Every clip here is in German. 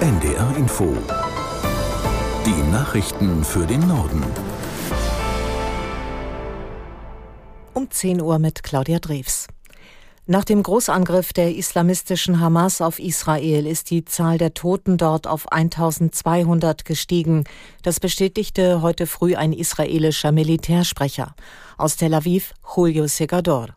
NDR Info. Die Nachrichten für den Norden. Um 10 Uhr mit Claudia Drews. Nach dem Großangriff der islamistischen Hamas auf Israel ist die Zahl der Toten dort auf 1200 gestiegen. Das bestätigte heute früh ein israelischer Militärsprecher. Aus Tel Aviv, Julio Segador.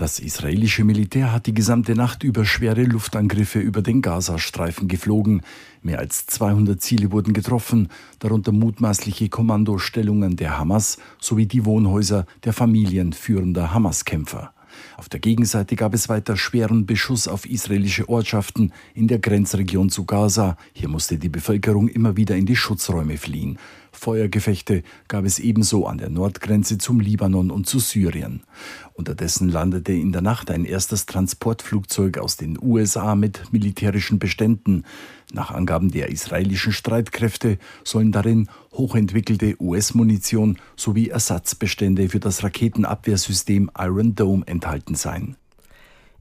Das israelische Militär hat die gesamte Nacht über schwere Luftangriffe über den Gazastreifen geflogen. Mehr als 200 Ziele wurden getroffen, darunter mutmaßliche Kommandostellungen der Hamas sowie die Wohnhäuser der Familien führender Hamas-Kämpfer. Auf der Gegenseite gab es weiter schweren Beschuss auf israelische Ortschaften in der Grenzregion zu Gaza. Hier musste die Bevölkerung immer wieder in die Schutzräume fliehen. Feuergefechte gab es ebenso an der Nordgrenze zum Libanon und zu Syrien. Unterdessen landete in der Nacht ein erstes Transportflugzeug aus den USA mit militärischen Beständen. Nach Angaben der israelischen Streitkräfte sollen darin hochentwickelte US-Munition sowie Ersatzbestände für das Raketenabwehrsystem Iron Dome enthalten sein.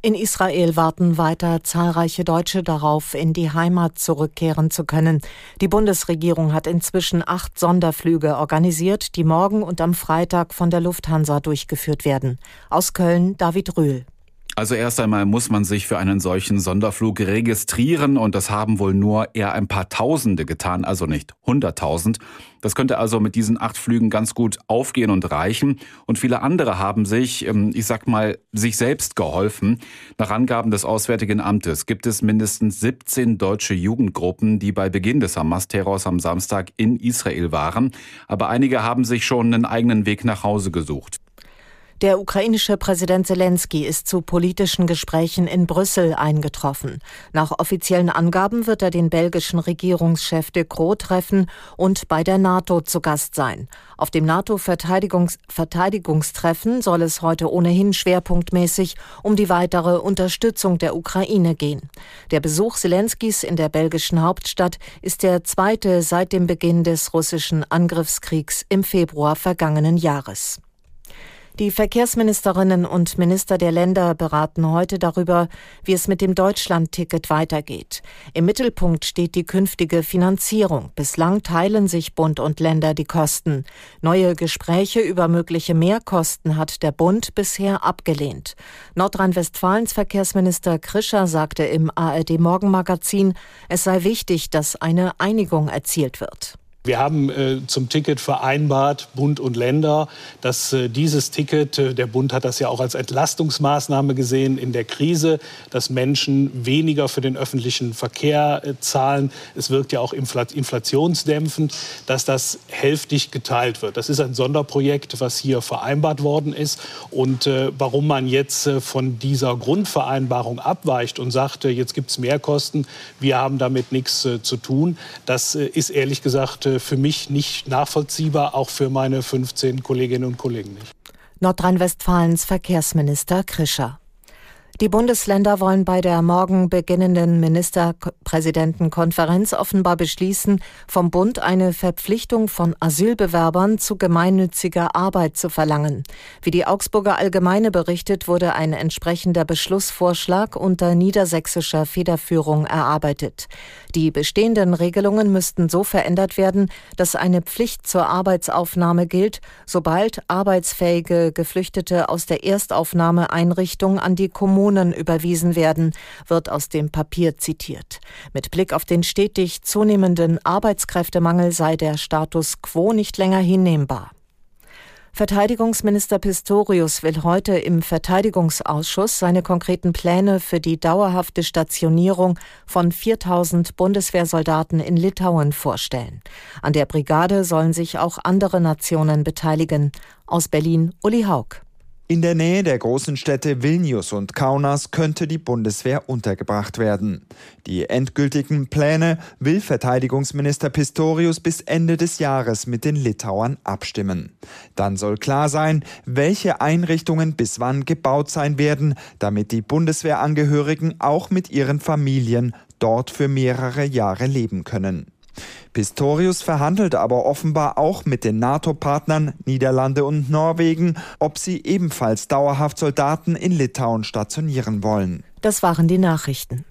In Israel warten weiter zahlreiche Deutsche darauf, in die Heimat zurückkehren zu können. Die Bundesregierung hat inzwischen acht Sonderflüge organisiert, die morgen und am Freitag von der Lufthansa durchgeführt werden. Aus Köln David Rühl. Also erst einmal muss man sich für einen solchen Sonderflug registrieren und das haben wohl nur eher ein paar Tausende getan, also nicht hunderttausend. Das könnte also mit diesen acht Flügen ganz gut aufgehen und reichen. Und viele andere haben sich, ähm, ich sag mal, sich selbst geholfen. Nach Angaben des Auswärtigen Amtes gibt es mindestens 17 deutsche Jugendgruppen, die bei Beginn des Hamas-Terrors am Samstag in Israel waren. Aber einige haben sich schon einen eigenen Weg nach Hause gesucht. Der ukrainische Präsident Zelensky ist zu politischen Gesprächen in Brüssel eingetroffen. Nach offiziellen Angaben wird er den belgischen Regierungschef de Croo treffen und bei der NATO zu Gast sein. Auf dem NATO-Verteidigungstreffen soll es heute ohnehin schwerpunktmäßig um die weitere Unterstützung der Ukraine gehen. Der Besuch Zelenskys in der belgischen Hauptstadt ist der zweite seit dem Beginn des russischen Angriffskriegs im Februar vergangenen Jahres. Die Verkehrsministerinnen und Minister der Länder beraten heute darüber, wie es mit dem Deutschlandticket weitergeht. Im Mittelpunkt steht die künftige Finanzierung. Bislang teilen sich Bund und Länder die Kosten. Neue Gespräche über mögliche Mehrkosten hat der Bund bisher abgelehnt. Nordrhein-Westfalens Verkehrsminister Krischer sagte im ARD Morgenmagazin, es sei wichtig, dass eine Einigung erzielt wird. Wir haben äh, zum Ticket vereinbart, Bund und Länder, dass äh, dieses Ticket, äh, der Bund hat das ja auch als Entlastungsmaßnahme gesehen in der Krise, dass Menschen weniger für den öffentlichen Verkehr äh, zahlen. Es wirkt ja auch inflationsdämpfend, dass das hälftig geteilt wird. Das ist ein Sonderprojekt, was hier vereinbart worden ist. Und äh, warum man jetzt von dieser Grundvereinbarung abweicht und sagt, jetzt gibt es Mehrkosten, wir haben damit nichts zu tun, das ist ehrlich gesagt für mich nicht nachvollziehbar, auch für meine 15 Kolleginnen und Kollegen nicht. Nordrhein-Westfalens Verkehrsminister Krischer. Die Bundesländer wollen bei der morgen beginnenden Ministerpräsidentenkonferenz offenbar beschließen, vom Bund eine Verpflichtung von Asylbewerbern zu gemeinnütziger Arbeit zu verlangen. Wie die Augsburger Allgemeine berichtet, wurde ein entsprechender Beschlussvorschlag unter niedersächsischer Federführung erarbeitet. Die bestehenden Regelungen müssten so verändert werden, dass eine Pflicht zur Arbeitsaufnahme gilt, sobald arbeitsfähige Geflüchtete aus der Erstaufnahmeeinrichtung an die Kommunen Kommunen überwiesen werden, wird aus dem Papier zitiert. Mit Blick auf den stetig zunehmenden Arbeitskräftemangel sei der Status quo nicht länger hinnehmbar. Verteidigungsminister Pistorius will heute im Verteidigungsausschuss seine konkreten Pläne für die dauerhafte Stationierung von 4000 Bundeswehrsoldaten in Litauen vorstellen. An der Brigade sollen sich auch andere Nationen beteiligen. Aus Berlin Uli Haug. In der Nähe der großen Städte Vilnius und Kaunas könnte die Bundeswehr untergebracht werden. Die endgültigen Pläne will Verteidigungsminister Pistorius bis Ende des Jahres mit den Litauern abstimmen. Dann soll klar sein, welche Einrichtungen bis wann gebaut sein werden, damit die Bundeswehrangehörigen auch mit ihren Familien dort für mehrere Jahre leben können. Pistorius verhandelt aber offenbar auch mit den NATO-Partnern Niederlande und Norwegen, ob sie ebenfalls dauerhaft Soldaten in Litauen stationieren wollen. Das waren die Nachrichten.